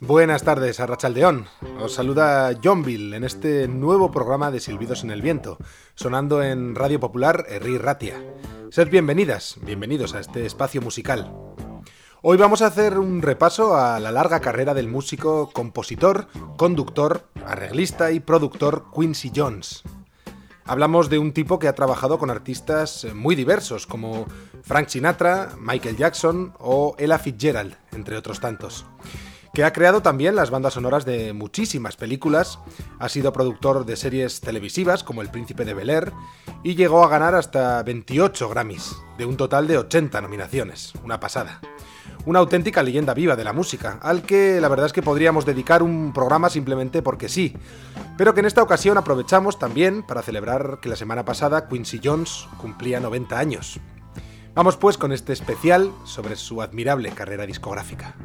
Buenas tardes, Arrachaldeón. Os saluda Johnville en este nuevo programa de Silbidos en el Viento, sonando en Radio Popular Erri Ratia. Sed bienvenidas, bienvenidos a este espacio musical. Hoy vamos a hacer un repaso a la larga carrera del músico, compositor, conductor, arreglista y productor Quincy Jones. Hablamos de un tipo que ha trabajado con artistas muy diversos como Frank Sinatra, Michael Jackson o Ella Fitzgerald, entre otros tantos que ha creado también las bandas sonoras de muchísimas películas, ha sido productor de series televisivas como El Príncipe de Bel Air y llegó a ganar hasta 28 Grammys, de un total de 80 nominaciones, una pasada. Una auténtica leyenda viva de la música, al que la verdad es que podríamos dedicar un programa simplemente porque sí, pero que en esta ocasión aprovechamos también para celebrar que la semana pasada Quincy Jones cumplía 90 años. Vamos pues con este especial sobre su admirable carrera discográfica.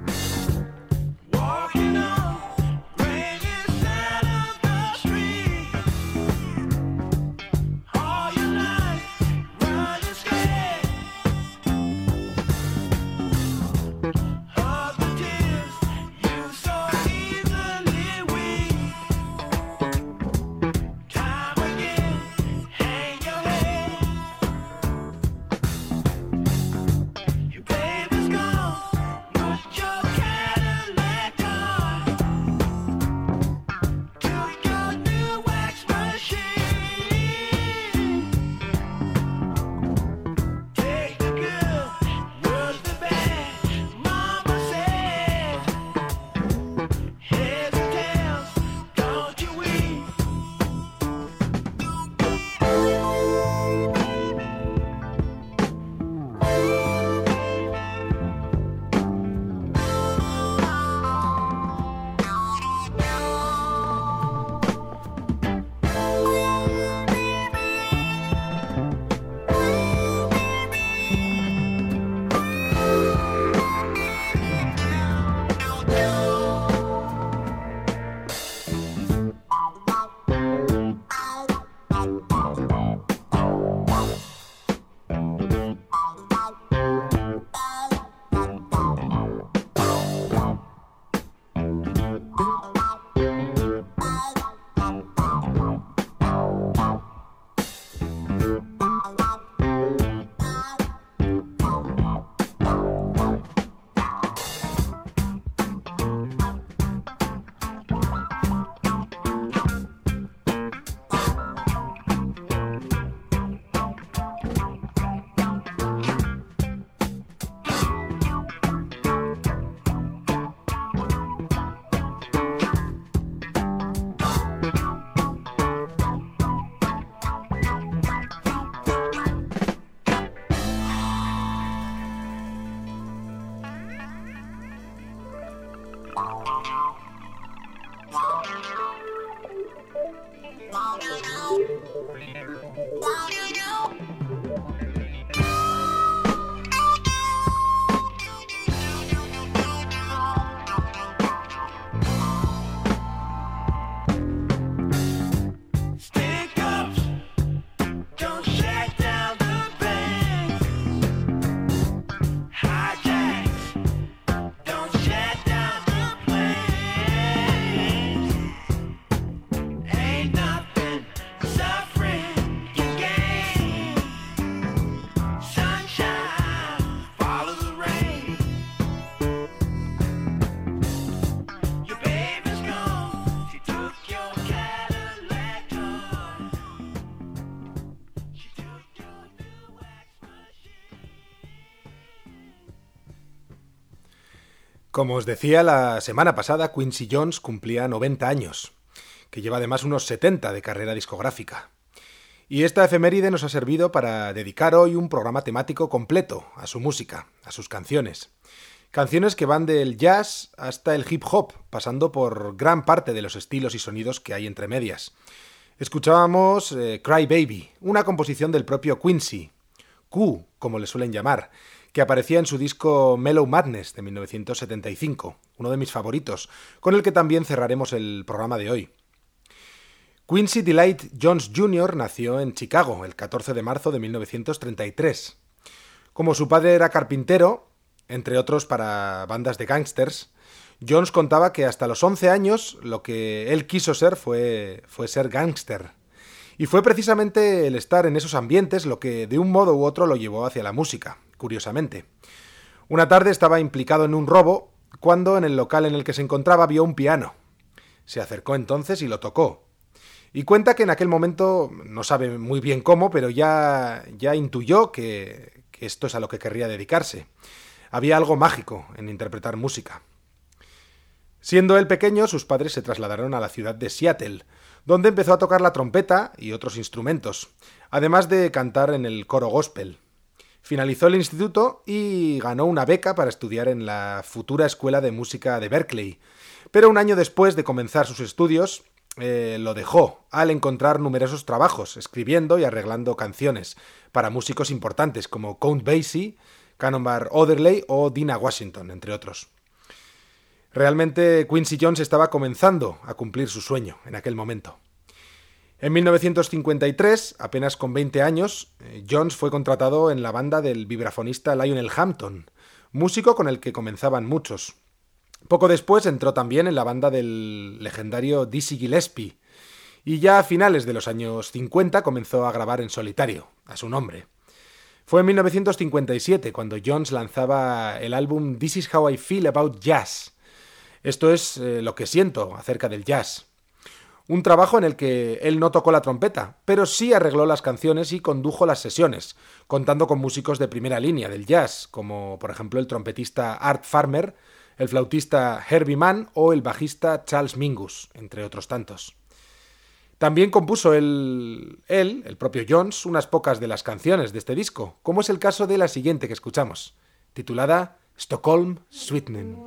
Como os decía, la semana pasada Quincy Jones cumplía 90 años, que lleva además unos 70 de carrera discográfica. Y esta efeméride nos ha servido para dedicar hoy un programa temático completo a su música, a sus canciones. Canciones que van del jazz hasta el hip hop, pasando por gran parte de los estilos y sonidos que hay entre medias. Escuchábamos eh, Cry Baby, una composición del propio Quincy, Q, como le suelen llamar, que aparecía en su disco Mellow Madness de 1975, uno de mis favoritos, con el que también cerraremos el programa de hoy. Quincy Delight Jones Jr. nació en Chicago el 14 de marzo de 1933. Como su padre era carpintero, entre otros para bandas de gángsters, Jones contaba que hasta los 11 años lo que él quiso ser fue, fue ser gángster. Y fue precisamente el estar en esos ambientes lo que de un modo u otro lo llevó hacia la música, curiosamente. Una tarde estaba implicado en un robo cuando en el local en el que se encontraba vio un piano. Se acercó entonces y lo tocó. Y cuenta que en aquel momento, no sabe muy bien cómo, pero ya, ya intuyó que, que esto es a lo que querría dedicarse. Había algo mágico en interpretar música. Siendo él pequeño, sus padres se trasladaron a la ciudad de Seattle, donde empezó a tocar la trompeta y otros instrumentos, además de cantar en el coro gospel. Finalizó el instituto y ganó una beca para estudiar en la futura Escuela de Música de Berkeley, pero un año después de comenzar sus estudios, eh, lo dejó al encontrar numerosos trabajos, escribiendo y arreglando canciones para músicos importantes como Count Basie, Cannonbar Otherley o Dina Washington, entre otros. Realmente Quincy Jones estaba comenzando a cumplir su sueño en aquel momento. En 1953, apenas con 20 años, eh, Jones fue contratado en la banda del vibrafonista Lionel Hampton, músico con el que comenzaban muchos. Poco después entró también en la banda del legendario Dizzy Gillespie, y ya a finales de los años 50 comenzó a grabar en solitario, a su nombre. Fue en 1957 cuando Jones lanzaba el álbum This is How I Feel About Jazz, esto es eh, lo que siento acerca del jazz. Un trabajo en el que él no tocó la trompeta, pero sí arregló las canciones y condujo las sesiones, contando con músicos de primera línea del jazz, como por ejemplo el trompetista Art Farmer, el flautista Herbie Mann o el bajista Charles Mingus, entre otros tantos. También compuso él, el propio Jones, unas pocas de las canciones de este disco, como es el caso de la siguiente que escuchamos, titulada Stockholm Sweetenen.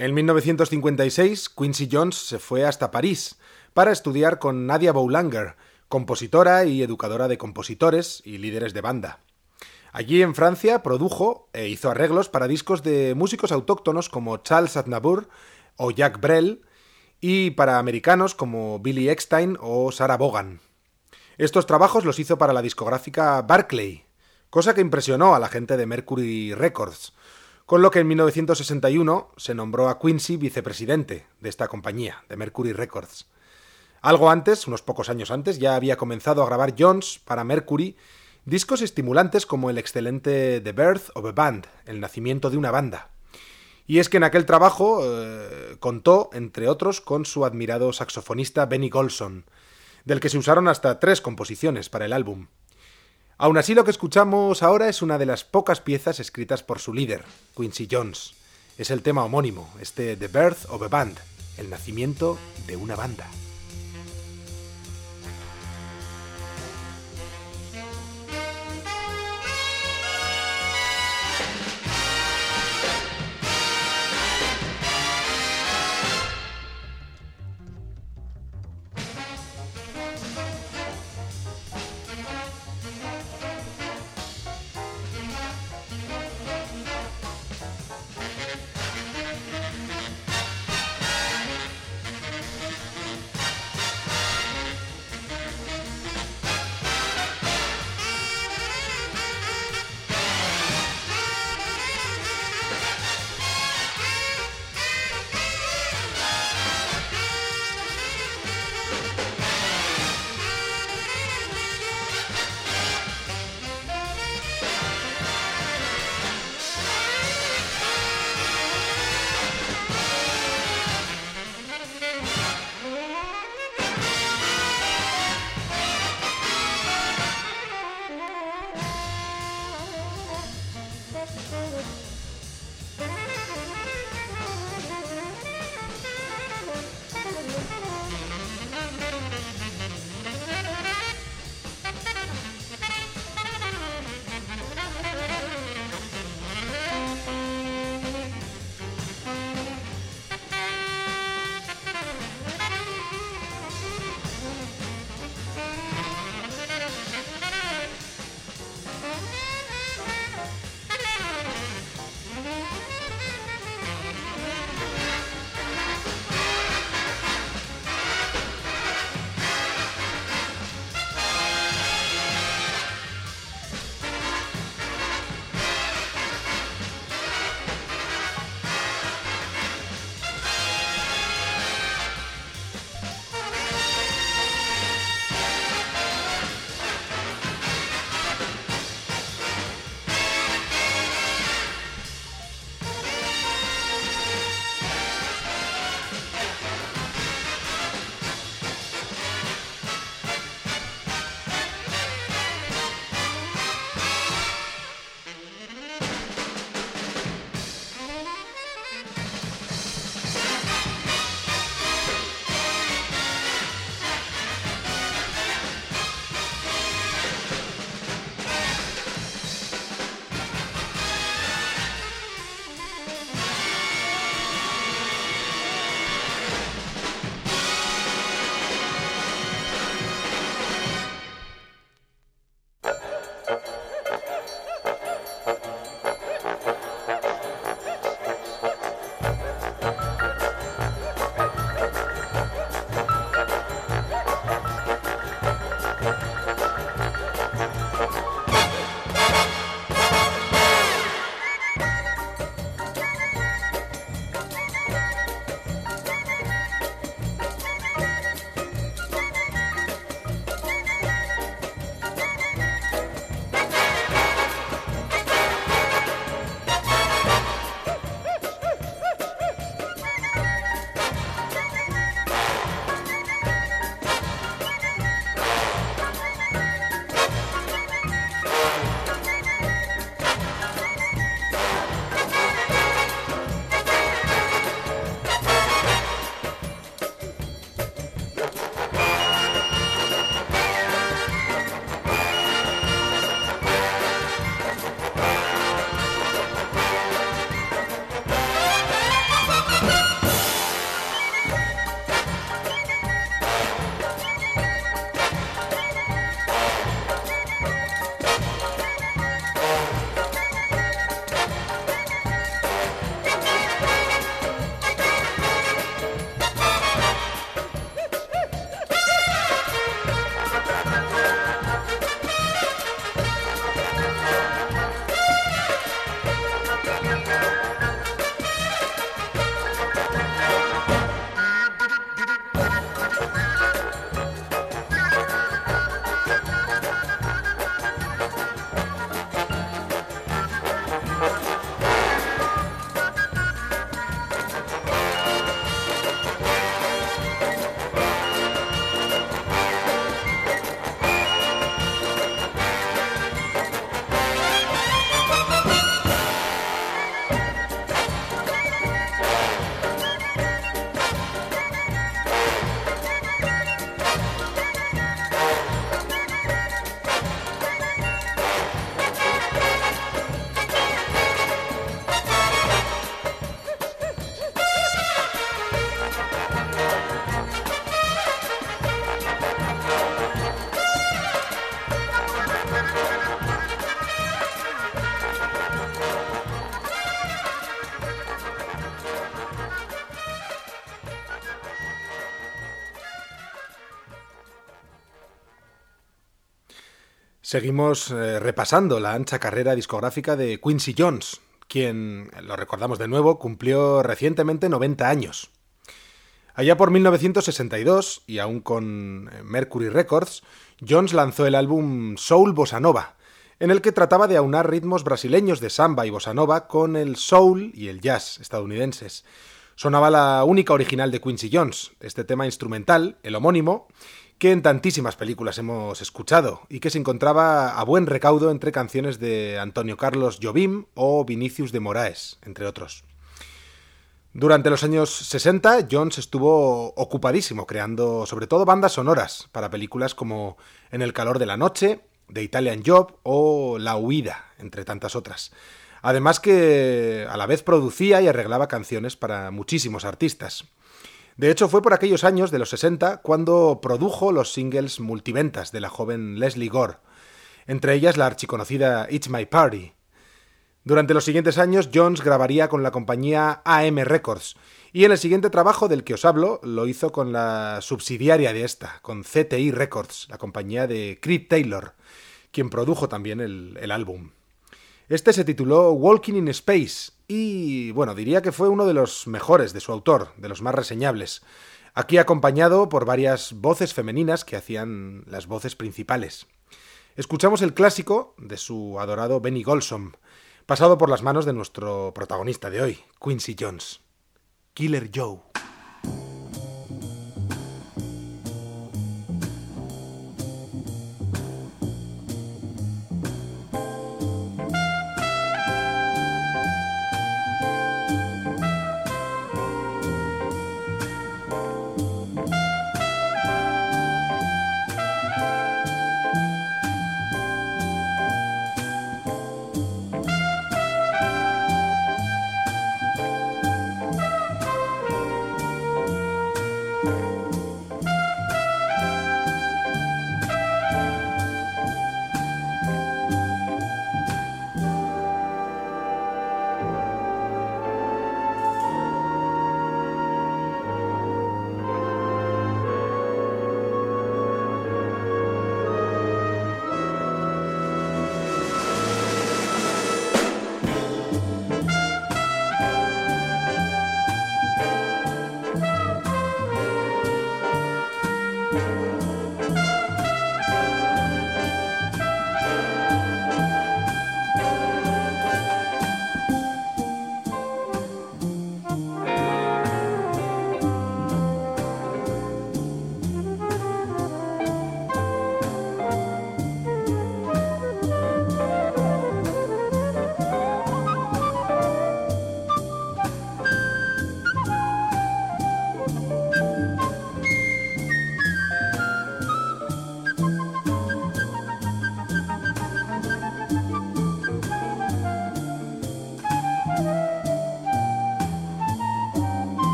En 1956, Quincy Jones se fue hasta París para estudiar con Nadia Boulanger, compositora y educadora de compositores y líderes de banda. Allí en Francia produjo e hizo arreglos para discos de músicos autóctonos como Charles Aznavour o Jacques Brel y para americanos como Billy Eckstein o Sarah Vaughan. Estos trabajos los hizo para la discográfica Barclay, cosa que impresionó a la gente de Mercury Records, con lo que en 1961 se nombró a Quincy vicepresidente de esta compañía, de Mercury Records. Algo antes, unos pocos años antes, ya había comenzado a grabar Jones para Mercury discos estimulantes como el excelente The Birth of a Band, el nacimiento de una banda. Y es que en aquel trabajo eh, contó, entre otros, con su admirado saxofonista Benny Golson, del que se usaron hasta tres composiciones para el álbum. Aún así, lo que escuchamos ahora es una de las pocas piezas escritas por su líder, Quincy Jones. Es el tema homónimo, este The Birth of a Band, el nacimiento de una banda. Seguimos eh, repasando la ancha carrera discográfica de Quincy Jones, quien, lo recordamos de nuevo, cumplió recientemente 90 años. Allá por 1962, y aún con eh, Mercury Records, Jones lanzó el álbum Soul Bossa Nova, en el que trataba de aunar ritmos brasileños de samba y bossa nova con el soul y el jazz estadounidenses. Sonaba la única original de Quincy Jones, este tema instrumental, el homónimo, que en tantísimas películas hemos escuchado y que se encontraba a buen recaudo entre canciones de Antonio Carlos Jobim o Vinicius de Moraes, entre otros. Durante los años 60, Jones estuvo ocupadísimo creando sobre todo bandas sonoras para películas como En el calor de la noche, The Italian Job o La huida, entre tantas otras. Además que a la vez producía y arreglaba canciones para muchísimos artistas. De hecho, fue por aquellos años de los 60 cuando produjo los singles multiventas de la joven Leslie Gore, entre ellas la archiconocida It's My Party. Durante los siguientes años, Jones grabaría con la compañía AM Records, y en el siguiente trabajo del que os hablo lo hizo con la subsidiaria de esta, con CTI Records, la compañía de Creed Taylor, quien produjo también el, el álbum. Este se tituló Walking in Space y, bueno, diría que fue uno de los mejores de su autor, de los más reseñables. Aquí acompañado por varias voces femeninas que hacían las voces principales. Escuchamos el clásico de su adorado Benny Golson, pasado por las manos de nuestro protagonista de hoy, Quincy Jones. Killer Joe.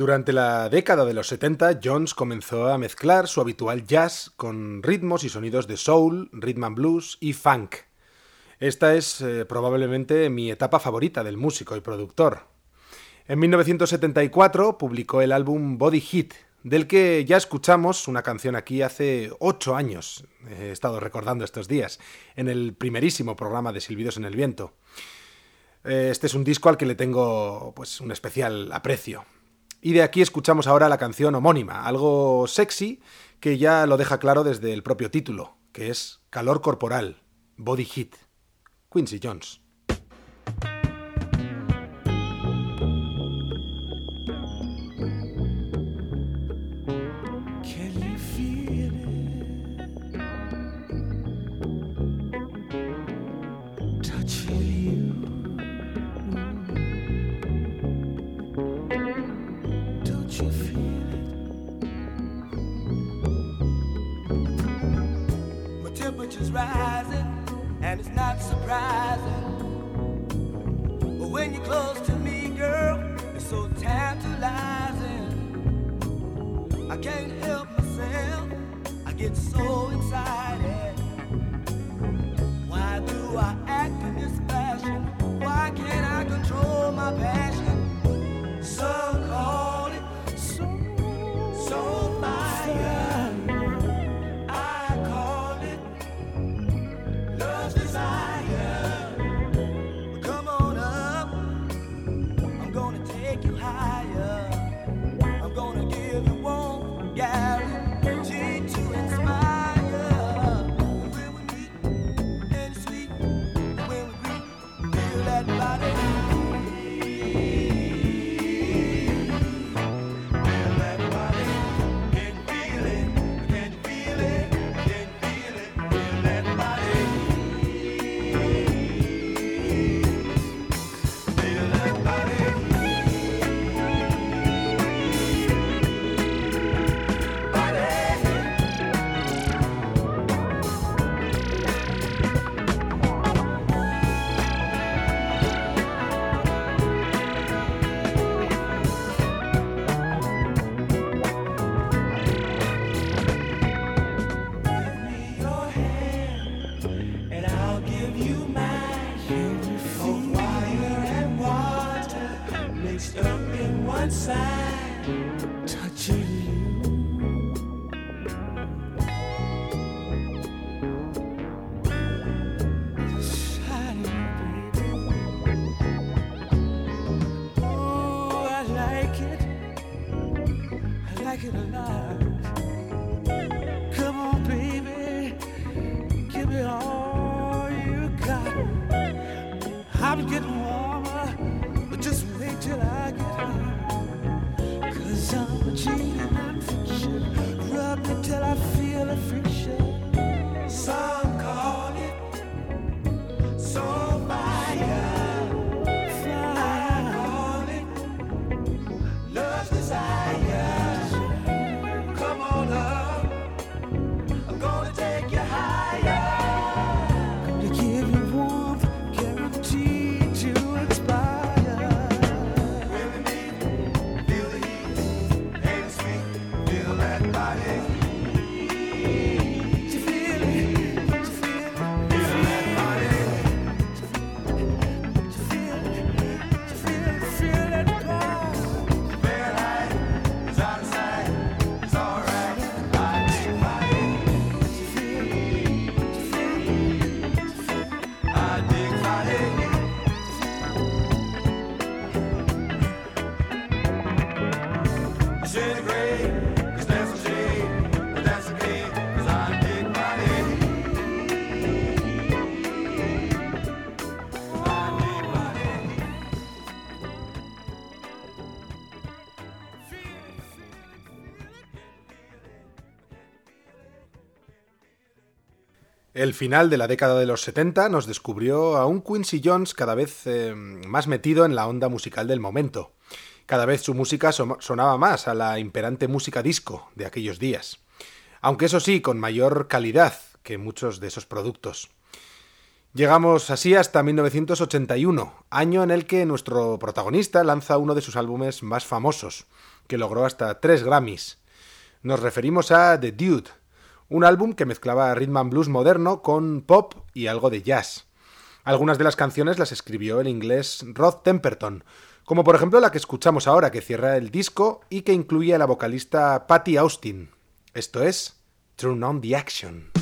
Durante la década de los 70, Jones comenzó a mezclar su habitual jazz con ritmos y sonidos de soul, rhythm and blues y funk. Esta es eh, probablemente mi etapa favorita del músico y productor. En 1974 publicó el álbum Body Hit, del que ya escuchamos una canción aquí hace ocho años, he estado recordando estos días, en el primerísimo programa de Silbidos en el Viento. Eh, este es un disco al que le tengo pues un especial aprecio. Y de aquí escuchamos ahora la canción homónima, algo sexy que ya lo deja claro desde el propio título, que es Calor Corporal, Body Heat, Quincy Jones. outside touching. El final de la década de los 70 nos descubrió a un Quincy Jones cada vez eh, más metido en la onda musical del momento. Cada vez su música sonaba más a la imperante música disco de aquellos días. Aunque eso sí, con mayor calidad que muchos de esos productos. Llegamos así hasta 1981, año en el que nuestro protagonista lanza uno de sus álbumes más famosos, que logró hasta tres Grammys. Nos referimos a The Dude, un álbum que mezclaba rhythm and blues moderno con pop y algo de jazz. Algunas de las canciones las escribió el inglés Rod Temperton, como por ejemplo la que escuchamos ahora, que cierra el disco y que incluye a la vocalista Patty Austin. Esto es Turn on the Action.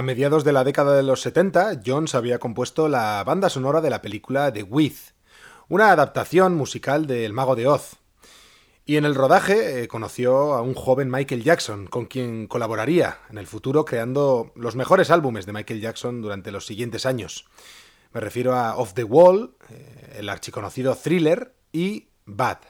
A mediados de la década de los 70, Jones había compuesto la banda sonora de la película The Wiz, una adaptación musical de El Mago de Oz. Y en el rodaje eh, conoció a un joven Michael Jackson, con quien colaboraría en el futuro creando los mejores álbumes de Michael Jackson durante los siguientes años. Me refiero a Off the Wall, eh, el archiconocido Thriller y Bad.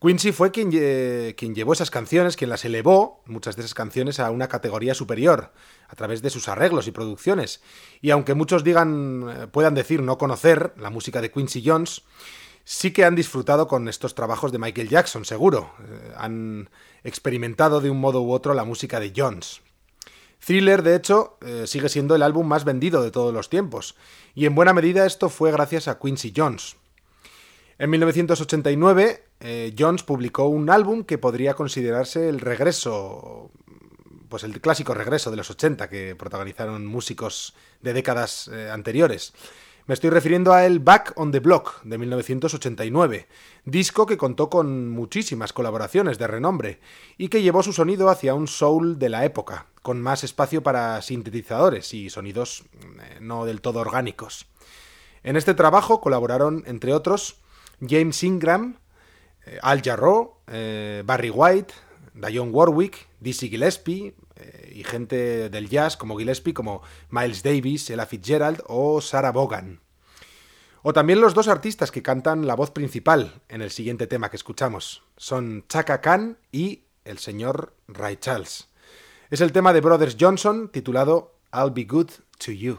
Quincy fue quien, quien, llevó esas canciones, quien las elevó, muchas de esas canciones, a una categoría superior, a través de sus arreglos y producciones. Y aunque muchos digan, eh, puedan decir no conocer la música de Quincy Jones, sí que han disfrutado con estos trabajos de Michael Jackson, seguro. Eh, han experimentado de un modo u otro la música de Jones. Thriller, de hecho, eh, sigue siendo el álbum más vendido de todos los tiempos, y en buena medida esto fue gracias a Quincy Jones. En 1989, eh, Jones publicó un álbum que podría considerarse el regreso, pues el clásico regreso de los 80 que protagonizaron músicos de décadas eh, anteriores. Me estoy refiriendo a el Back on the Block de 1989, disco que contó con muchísimas colaboraciones de renombre y que llevó su sonido hacia un soul de la época, con más espacio para sintetizadores y sonidos eh, no del todo orgánicos. En este trabajo colaboraron, entre otros, James Ingram, eh, Al Jarreau, eh, Barry White, Dionne Warwick, Dizzy Gillespie y gente del jazz como Gillespie, como Miles Davis, Ella Fitzgerald o Sarah Vaughan. O también los dos artistas que cantan la voz principal en el siguiente tema que escuchamos. Son Chaka Khan y el señor Ray Charles. Es el tema de Brothers Johnson titulado I'll Be Good to You.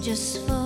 just for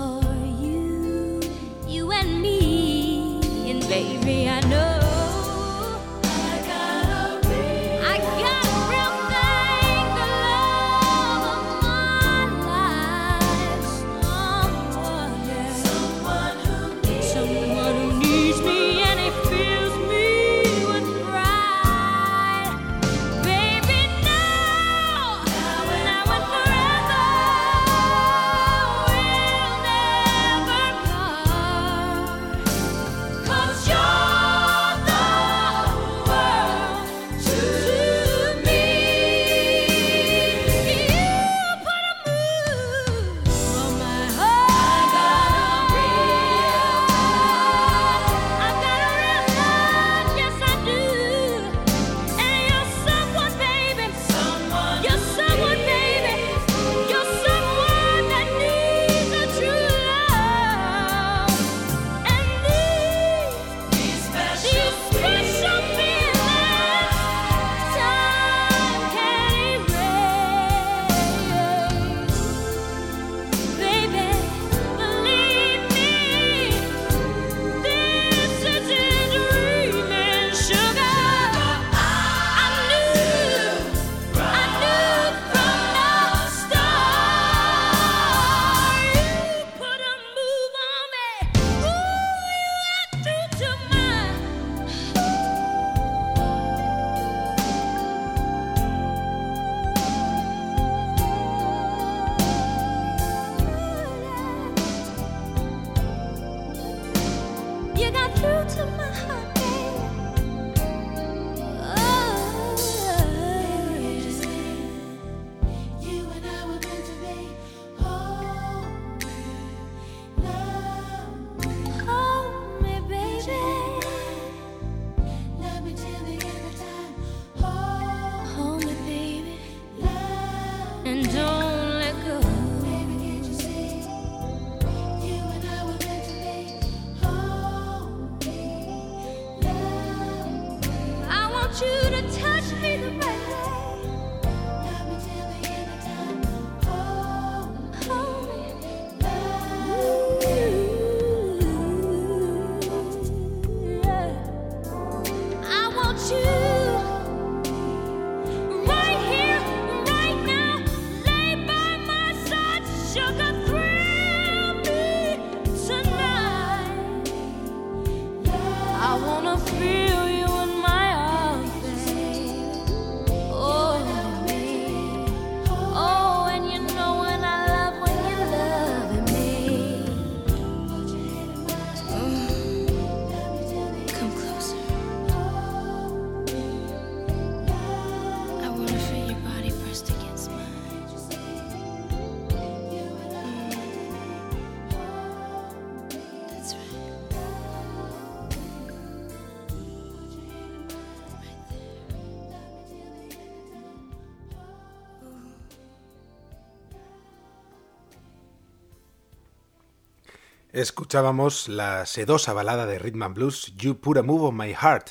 Escuchábamos la sedosa balada de Rhythm and Blues You Put a Move on My Heart,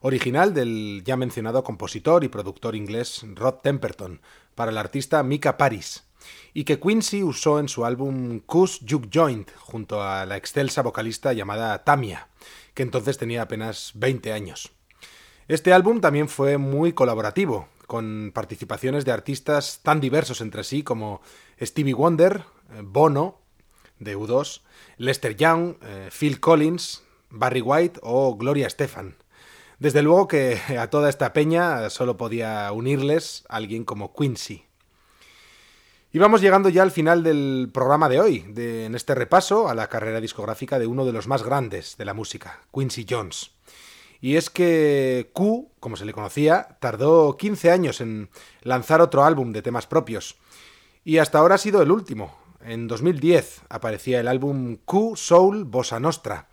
original del ya mencionado compositor y productor inglés Rod Temperton, para el artista Mika Paris, y que Quincy usó en su álbum Cuss Juke Joint junto a la excelsa vocalista llamada Tamia, que entonces tenía apenas 20 años. Este álbum también fue muy colaborativo, con participaciones de artistas tan diversos entre sí como Stevie Wonder, eh, Bono, de U2, Lester Young, eh, Phil Collins, Barry White o Gloria Estefan. Desde luego que a toda esta peña solo podía unirles alguien como Quincy. Y vamos llegando ya al final del programa de hoy, de, en este repaso a la carrera discográfica de uno de los más grandes de la música, Quincy Jones. Y es que Q, como se le conocía, tardó 15 años en lanzar otro álbum de temas propios. Y hasta ahora ha sido el último. En 2010 aparecía el álbum Q Soul Bossa Nostra,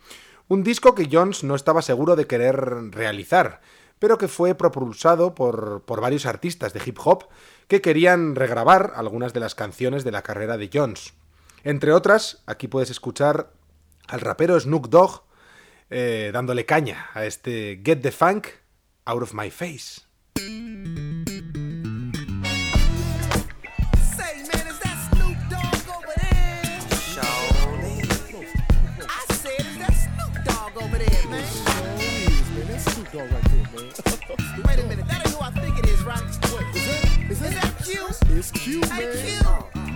un disco que Jones no estaba seguro de querer realizar, pero que fue propulsado por, por varios artistas de hip hop que querían regrabar algunas de las canciones de la carrera de Jones. Entre otras, aquí puedes escuchar al rapero Snoop Dogg eh, dándole caña a este Get the Funk Out of My Face. Is, that, cute, man.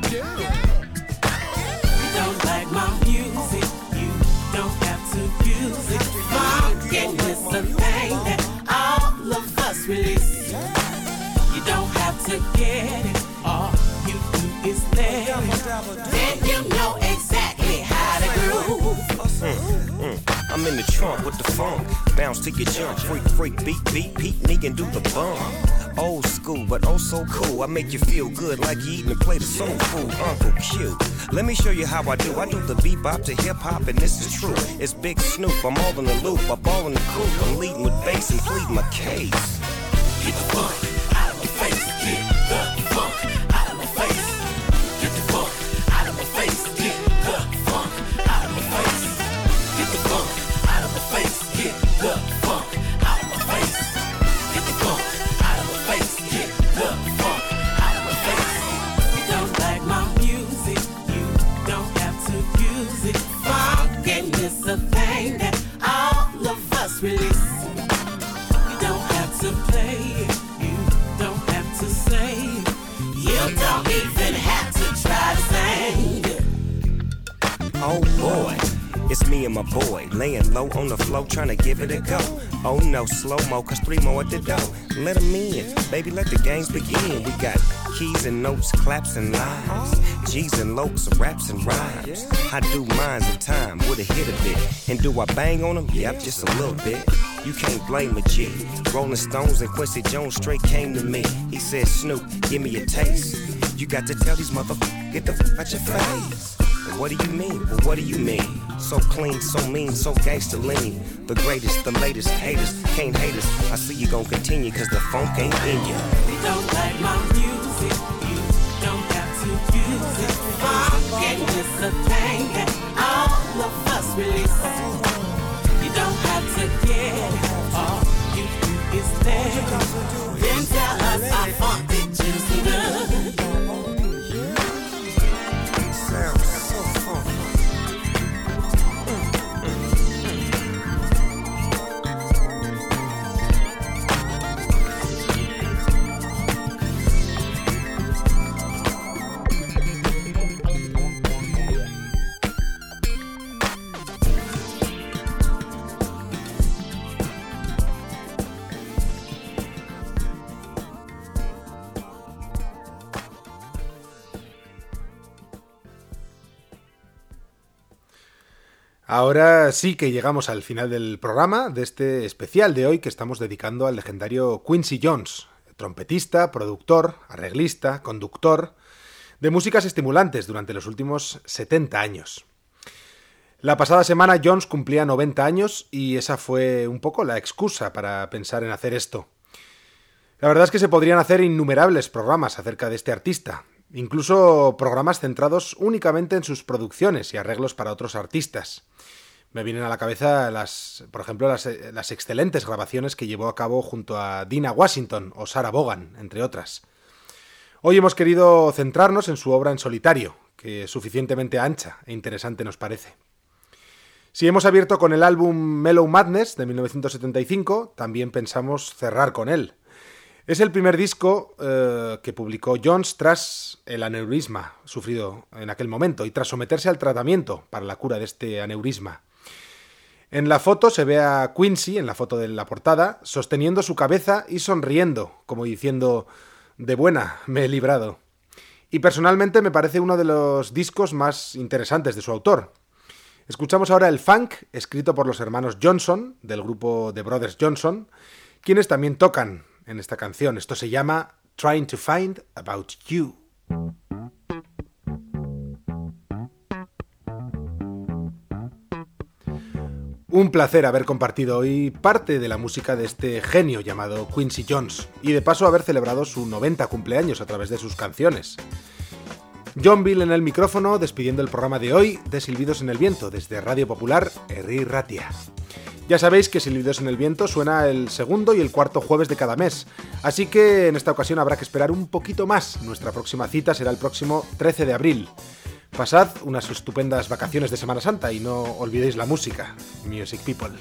Q? Yeah. don't like my music, you don't have to use it. Trunk with the funk. Bounce to your jump. Freak, freak, beat, beat, Pete, me and do the bump. Old school, but oh so cool. I make you feel good like you eating a plate of soul food. Uncle Q. Let me show you how I do. I do the bebop to hip hop, and this is true. It's Big Snoop. I'm all in the loop. I ball in the coop. I'm leading with bass and pleading my case. Get the funk to give it a go. Oh no, slow mo, cause three more at the door. Let 'em in, baby, let the games begin. We got keys and notes, claps and lines, G's and lokes, raps and rhymes. I do mines in time with a hit a bit. And do I bang on them? Yep, just a little bit. You can't blame a G. Rolling Stones and Quincy Jones straight came to me. He said, Snoop, give me a taste. You got to tell these motherfuckers, get the f out your face. What do you mean? What do you mean? So clean, so mean, so gangster lean. The greatest, the latest, haters can't hate us. I see you gon' continue, cause the funk ain't in you. We don't like my music, you don't have to use it. Funkin' is a thing that all of us release. You don't have to get it, all you do is let. Then tell us I funk it. Ahora sí que llegamos al final del programa de este especial de hoy que estamos dedicando al legendario Quincy Jones, trompetista, productor, arreglista, conductor de músicas estimulantes durante los últimos 70 años. La pasada semana Jones cumplía 90 años y esa fue un poco la excusa para pensar en hacer esto. La verdad es que se podrían hacer innumerables programas acerca de este artista, incluso programas centrados únicamente en sus producciones y arreglos para otros artistas. Me vienen a la cabeza las, por ejemplo, las, las excelentes grabaciones que llevó a cabo junto a Dina Washington o Sarah Vaughan, entre otras. Hoy hemos querido centrarnos en su obra en solitario, que suficientemente ancha e interesante nos parece. Si hemos abierto con el álbum Mellow Madness de 1975, también pensamos cerrar con él. Es el primer disco eh, que publicó Jones tras el aneurisma sufrido en aquel momento y tras someterse al tratamiento para la cura de este aneurisma. En la foto se ve a Quincy, en la foto de la portada, sosteniendo su cabeza y sonriendo, como diciendo, de buena, me he librado. Y personalmente me parece uno de los discos más interesantes de su autor. Escuchamos ahora el funk, escrito por los hermanos Johnson, del grupo The Brothers Johnson, quienes también tocan en esta canción. Esto se llama Trying to Find About You. Un placer haber compartido hoy parte de la música de este genio llamado Quincy Jones y de paso haber celebrado su 90 cumpleaños a través de sus canciones. John Bill en el micrófono despidiendo el programa de hoy de Silbidos en el Viento desde Radio Popular Herri Ratia. Ya sabéis que Silbidos en el Viento suena el segundo y el cuarto jueves de cada mes, así que en esta ocasión habrá que esperar un poquito más. Nuestra próxima cita será el próximo 13 de abril. Pasad unas estupendas vacaciones de Semana Santa y no olvidéis la música. Music People.